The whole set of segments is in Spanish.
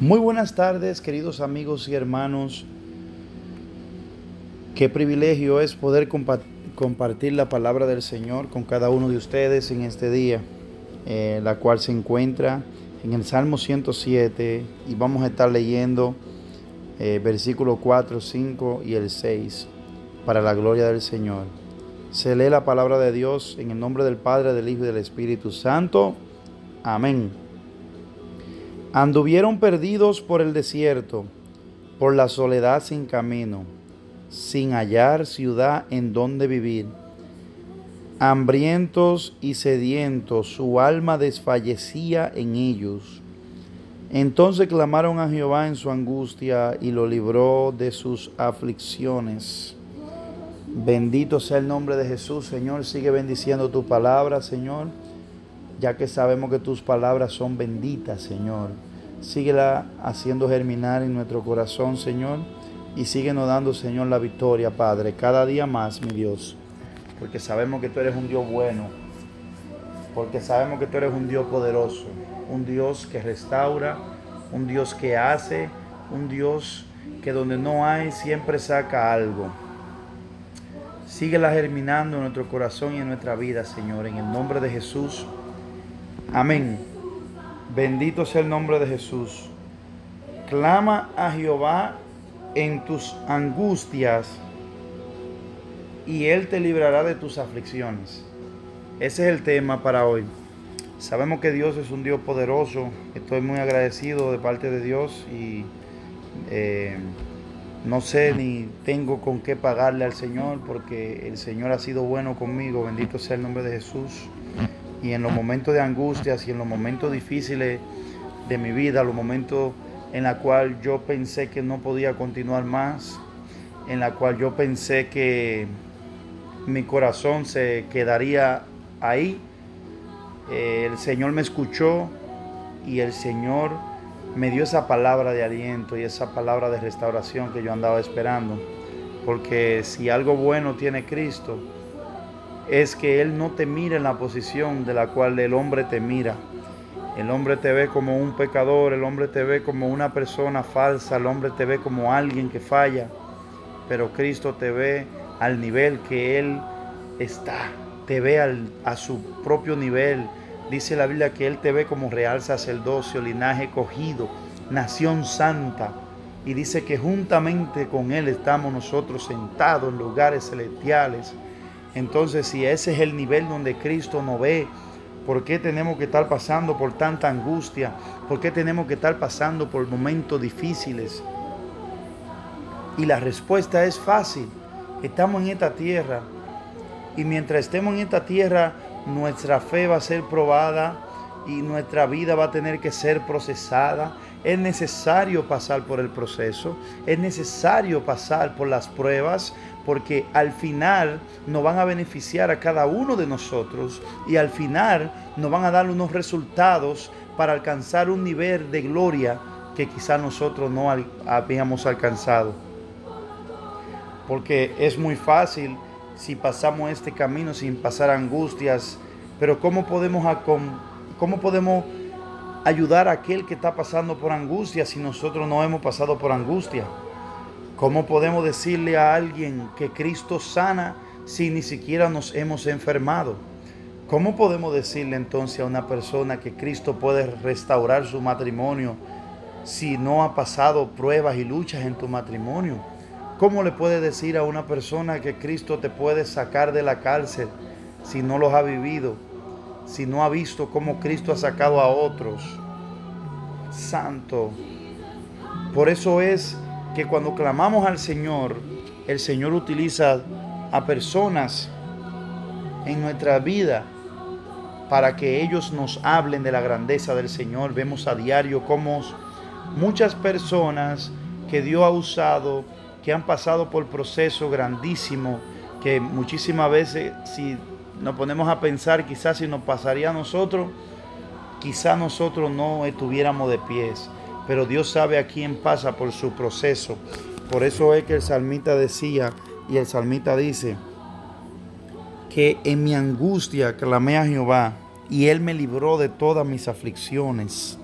Muy buenas tardes, queridos amigos y hermanos. Qué privilegio es poder compartir la palabra del Señor con cada uno de ustedes en este día, eh, la cual se encuentra en el Salmo 107 y vamos a estar leyendo eh, versículo 4, 5 y el 6 para la gloria del Señor. Se lee la palabra de Dios en el nombre del Padre, del Hijo y del Espíritu Santo. Amén. Anduvieron perdidos por el desierto, por la soledad sin camino, sin hallar ciudad en donde vivir. Hambrientos y sedientos, su alma desfallecía en ellos. Entonces clamaron a Jehová en su angustia y lo libró de sus aflicciones. Bendito sea el nombre de Jesús, Señor. Sigue bendiciendo tu palabra, Señor ya que sabemos que tus palabras son benditas, Señor. Síguela haciendo germinar en nuestro corazón, Señor, y síguenos dando, Señor, la victoria, Padre, cada día más, mi Dios, porque sabemos que tú eres un Dios bueno, porque sabemos que tú eres un Dios poderoso, un Dios que restaura, un Dios que hace, un Dios que donde no hay siempre saca algo. Síguela germinando en nuestro corazón y en nuestra vida, Señor, en el nombre de Jesús. Amén. Bendito sea el nombre de Jesús. Clama a Jehová en tus angustias y Él te librará de tus aflicciones. Ese es el tema para hoy. Sabemos que Dios es un Dios poderoso. Estoy muy agradecido de parte de Dios y eh, no sé ni tengo con qué pagarle al Señor porque el Señor ha sido bueno conmigo. Bendito sea el nombre de Jesús y en los momentos de angustias y en los momentos difíciles de mi vida, los momentos en la cual yo pensé que no podía continuar más, en la cual yo pensé que mi corazón se quedaría ahí, eh, el Señor me escuchó y el Señor me dio esa palabra de aliento y esa palabra de restauración que yo andaba esperando. Porque si algo bueno tiene Cristo, es que Él no te mira en la posición de la cual el hombre te mira. El hombre te ve como un pecador, el hombre te ve como una persona falsa, el hombre te ve como alguien que falla, pero Cristo te ve al nivel que Él está, te ve a su propio nivel. Dice la Biblia que Él te ve como real sacerdocio, linaje cogido, nación santa. Y dice que juntamente con Él estamos nosotros sentados en lugares celestiales entonces, si ese es el nivel donde Cristo nos ve, ¿por qué tenemos que estar pasando por tanta angustia? ¿Por qué tenemos que estar pasando por momentos difíciles? Y la respuesta es fácil. Estamos en esta tierra y mientras estemos en esta tierra, nuestra fe va a ser probada y nuestra vida va a tener que ser procesada. Es necesario pasar por el proceso, es necesario pasar por las pruebas, porque al final nos van a beneficiar a cada uno de nosotros y al final nos van a dar unos resultados para alcanzar un nivel de gloria que quizá nosotros no habíamos alcanzado. Porque es muy fácil si pasamos este camino sin pasar angustias, pero ¿cómo podemos, cómo podemos ayudar a aquel que está pasando por angustia si nosotros no hemos pasado por angustia? ¿Cómo podemos decirle a alguien que Cristo sana si ni siquiera nos hemos enfermado? ¿Cómo podemos decirle entonces a una persona que Cristo puede restaurar su matrimonio si no ha pasado pruebas y luchas en tu matrimonio? ¿Cómo le puede decir a una persona que Cristo te puede sacar de la cárcel si no los ha vivido, si no ha visto cómo Cristo ha sacado a otros? Santo. Por eso es que cuando clamamos al Señor, el Señor utiliza a personas en nuestra vida para que ellos nos hablen de la grandeza del Señor. Vemos a diario cómo muchas personas que Dios ha usado, que han pasado por proceso grandísimo, que muchísimas veces si nos ponemos a pensar quizás si nos pasaría a nosotros, quizás nosotros no estuviéramos de pies pero Dios sabe a quién pasa por su proceso. Por eso es que el salmita decía, y el salmita dice, que en mi angustia clamé a Jehová y él me libró de todas mis aflicciones.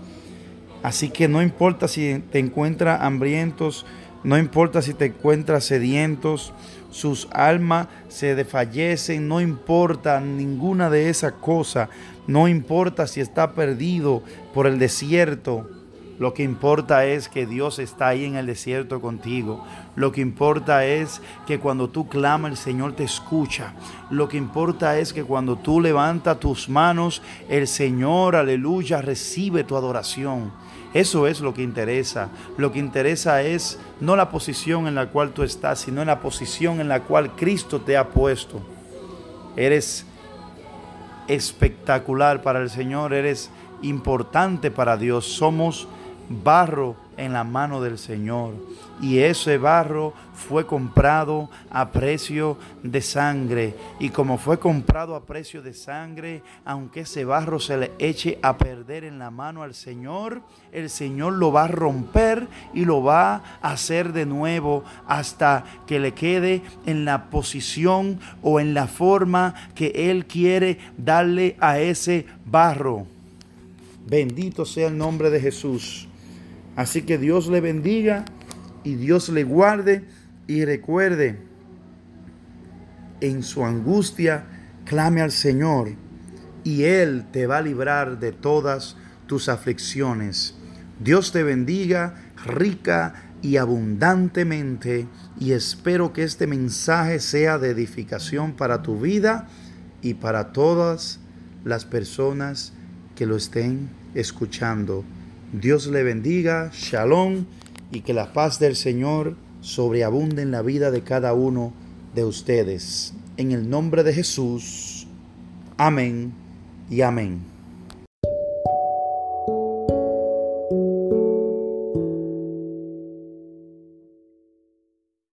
Así que no importa si te encuentras hambrientos, no importa si te encuentras sedientos, sus almas se desfallecen, no importa ninguna de esas cosas, no importa si está perdido por el desierto, lo que importa es que Dios está ahí en el desierto contigo. Lo que importa es que cuando tú clamas el Señor te escucha. Lo que importa es que cuando tú levantas tus manos, el Señor, aleluya, recibe tu adoración. Eso es lo que interesa. Lo que interesa es no la posición en la cual tú estás, sino la posición en la cual Cristo te ha puesto. Eres espectacular para el Señor, eres importante para Dios. Somos barro en la mano del Señor. Y ese barro fue comprado a precio de sangre. Y como fue comprado a precio de sangre, aunque ese barro se le eche a perder en la mano al Señor, el Señor lo va a romper y lo va a hacer de nuevo hasta que le quede en la posición o en la forma que Él quiere darle a ese barro. Bendito sea el nombre de Jesús. Así que Dios le bendiga y Dios le guarde y recuerde, en su angustia, clame al Señor y Él te va a librar de todas tus aflicciones. Dios te bendiga rica y abundantemente y espero que este mensaje sea de edificación para tu vida y para todas las personas que lo estén escuchando. Dios le bendiga, shalom, y que la paz del Señor sobreabunde en la vida de cada uno de ustedes. En el nombre de Jesús, amén y amén.